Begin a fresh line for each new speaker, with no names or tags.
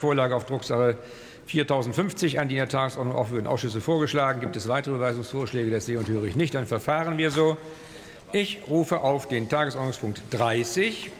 Vorlage auf Drucksache 4050 an die in der Tagesordnung aufführenden Ausschüsse vorgeschlagen. Gibt es weitere Weisungsvorschläge? Das sehe und höre ich nicht. Dann verfahren wir so. Ich rufe auf den Tagesordnungspunkt 30